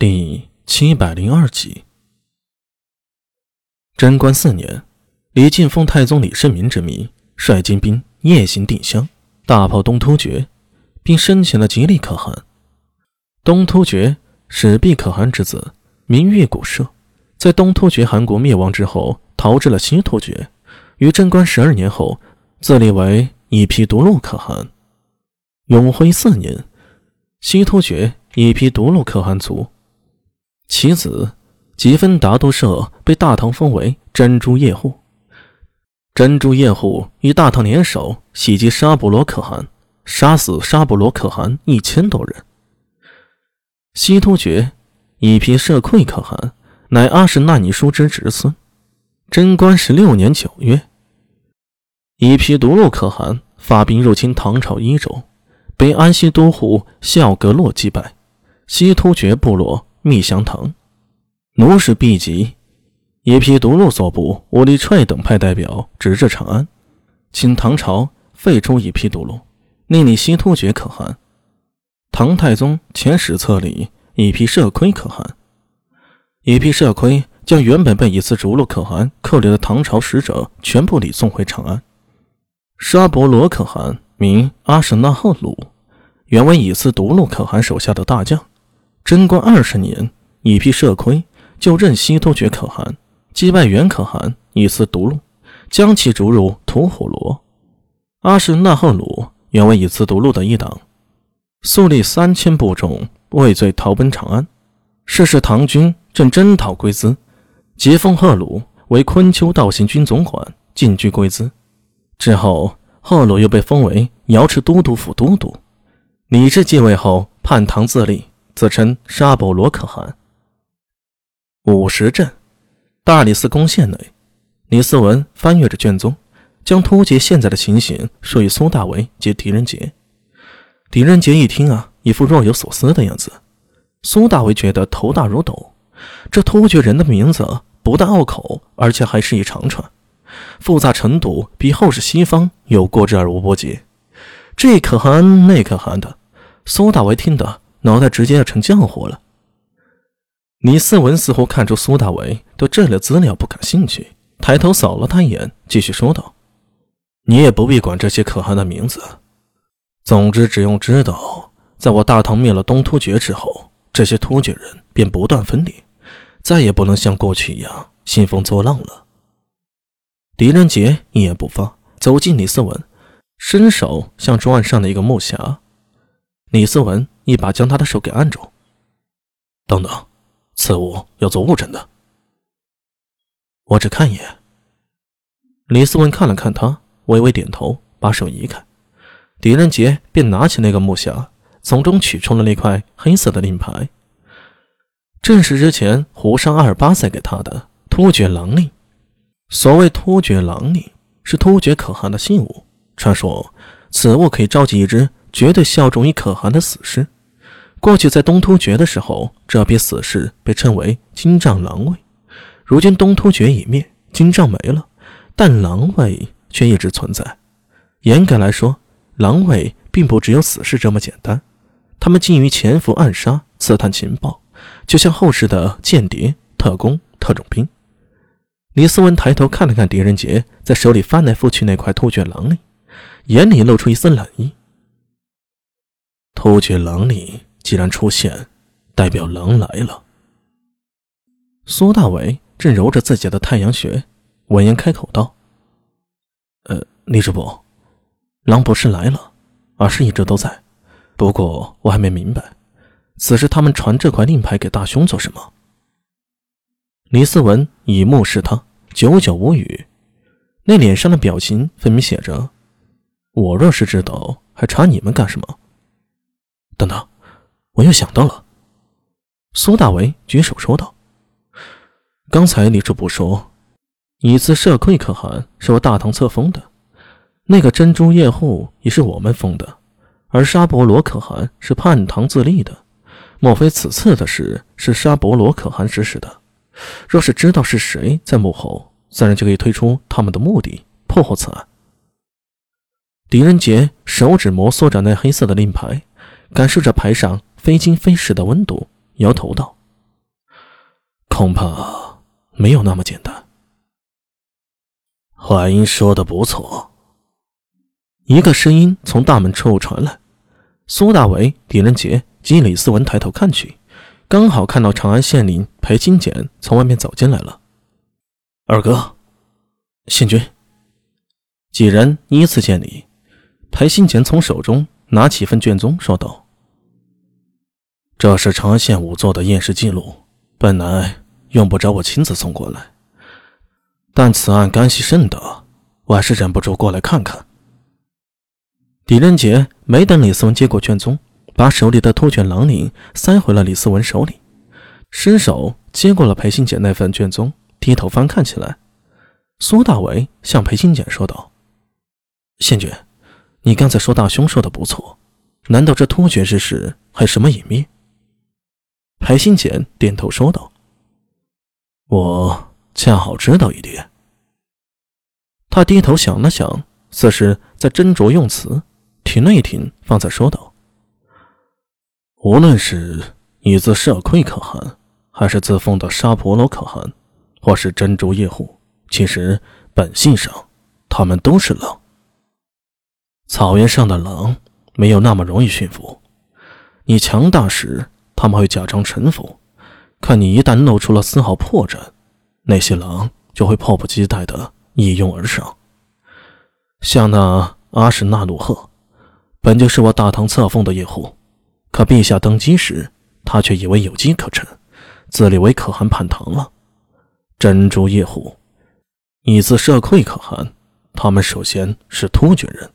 第七百零二集。贞观四年，李靖奉太宗李世民之命，率精兵夜行定襄，大炮东突厥，并申请了吉利可汗。东突厥始毕可汗之子，名月古社，在东突厥汗国灭亡之后，逃至了西突厥。于贞观十二年后，自立为一批独鹿可汗。永徽四年，西突厥一批独鹿可汗卒。其子吉芬达都社被大唐封为珍珠叶护。珍珠叶护与大唐联手袭击沙布罗可汗，杀死沙布罗可汗一千多人。西突厥一批社溃可汗，乃阿史那尼叔之侄孙。贞观十六年九月，一批独鹿可汗发兵入侵唐朝伊州，被安西都护孝格洛击败。西突厥部落。密降唐，奴使毕吉，一批独鹿所部武力踹等派代表直至长安，请唐朝废除一批独鹿，另立西突厥可汗。唐太宗遣使册里一批社亏可汗，一批社亏将原本被以次逐鹿可汗扣留的唐朝使者全部礼送回长安。沙伯罗可汗名阿什纳赫鲁，原为以次独鹿可汗手下的大将。贞观二十年，一批社亏就任西突厥可汗，击败元可汗，以次独鹿，将其逐入吐火罗。阿史那赫鲁原为以次独鹿的一党，素立三千部众，畏罪逃奔长安。是时唐军正征讨龟兹，即封赫鲁为昆丘道行军总管，进居龟兹。之后，赫鲁又被封为瑶池都督府都督。李治继位后，叛唐自立。自称沙伯罗可汗。五十镇，大理寺宫县内，李思文翻阅着卷宗，将突厥现在的情形说与苏大为及狄仁杰。狄仁杰一听啊，一副若有所思的样子。苏大为觉得头大如斗，这突厥人的名字不但拗口，而且还是一长串，复杂程度比后世西方有过之而无不及。这可汗那可汗的，苏大为听得。脑袋直接要成浆糊了。李思文似乎看出苏大为对这类资料不感兴趣，抬头扫了他一眼，继续说道：“你也不必管这些可汗的名字，总之只用知道，在我大唐灭了东突厥之后，这些突厥人便不断分裂，再也不能像过去一样兴风作浪了。”狄仁杰一言不发，走进李思文，伸手向桌案上的一个木匣。李思文。一把将他的手给按住。等等，此物要做物证的。我只看一眼。李思文看了看他，微微点头，把手移开。狄仁杰便拿起那个木匣，从中取出了那块黑色的令牌，正是之前胡商阿尔巴塞给他的突厥狼令。所谓突厥狼令，是突厥可汗的信物。传说此物可以召集一支绝对效忠于可汗的死士。过去在东突厥的时候，这批死士被称为金帐狼卫。如今东突厥已灭，金帐没了，但狼卫却一直存在。严格来说，狼卫并不只有死士这么简单，他们精于潜伏、暗杀、刺探情报，就像后世的间谍、特工、特种兵。李思文抬头看了看狄仁杰在手里翻来覆去那块突厥狼里，眼里露出一丝冷意。突厥狼里。既然出现，代表狼来了。苏大伟正揉着自己的太阳穴，闻言开口道：“呃，李师傅，狼不是来了，而是一直都在。不过我还没明白，此时他们传这块令牌给大兄做什么？”李思文以目视他，久久无语，那脸上的表情分明写着：“我若是知道，还查你们干什么？”等等。我又想到了，苏大为举手说道：“刚才李主不说，以次社贵可汗是我大唐册封的，那个珍珠叶护也是我们封的，而沙伯罗可汗是叛唐自立的。莫非此次的事是沙伯罗可汗指使的？若是知道是谁在幕后，自然就可以推出他们的目的，破获此案。”狄仁杰手指摩挲着那黑色的令牌，感受着牌上。非金非石的温度，摇头道：“恐怕没有那么简单。话音说的不错。一个声音从大门处传来，苏大伟、狄仁杰及李思文抬头看去，刚好看到长安县令裴金简从外面走进来了。二哥，县君，几人依次见礼。裴新简从手中拿起一份卷宗，说道：“这是长安县仵作的验尸记录，本来用不着我亲自送过来，但此案干系甚大，我还是忍不住过来看看。”狄仁杰没等李思文接过卷宗，把手里的突卷狼领塞回了李思文手里，伸手接过了裴新简那份卷宗。低头翻看起来，苏大伟向裴新简说道：“县君，你刚才说大兄说的不错，难道这突厥之事还什么隐秘？”裴新简点头说道：“我恰好知道一点。”他低头想了想，似是在斟酌用词，停了一停，方才说道：“无论是你自社窥可汗，还是自封的沙婆罗可汗。”或是珍珠叶护，其实本性上，他们都是狼。草原上的狼没有那么容易驯服。你强大时，他们会假装臣服；可你一旦露出了丝毫破绽，那些狼就会迫不及待地一拥而上。像那阿史那鲁赫，本就是我大唐册封的叶护，可陛下登基时，他却以为有机可乘，自立为可汗叛唐了。珍珠叶护，以自社窥可汗，他们首先是突厥人，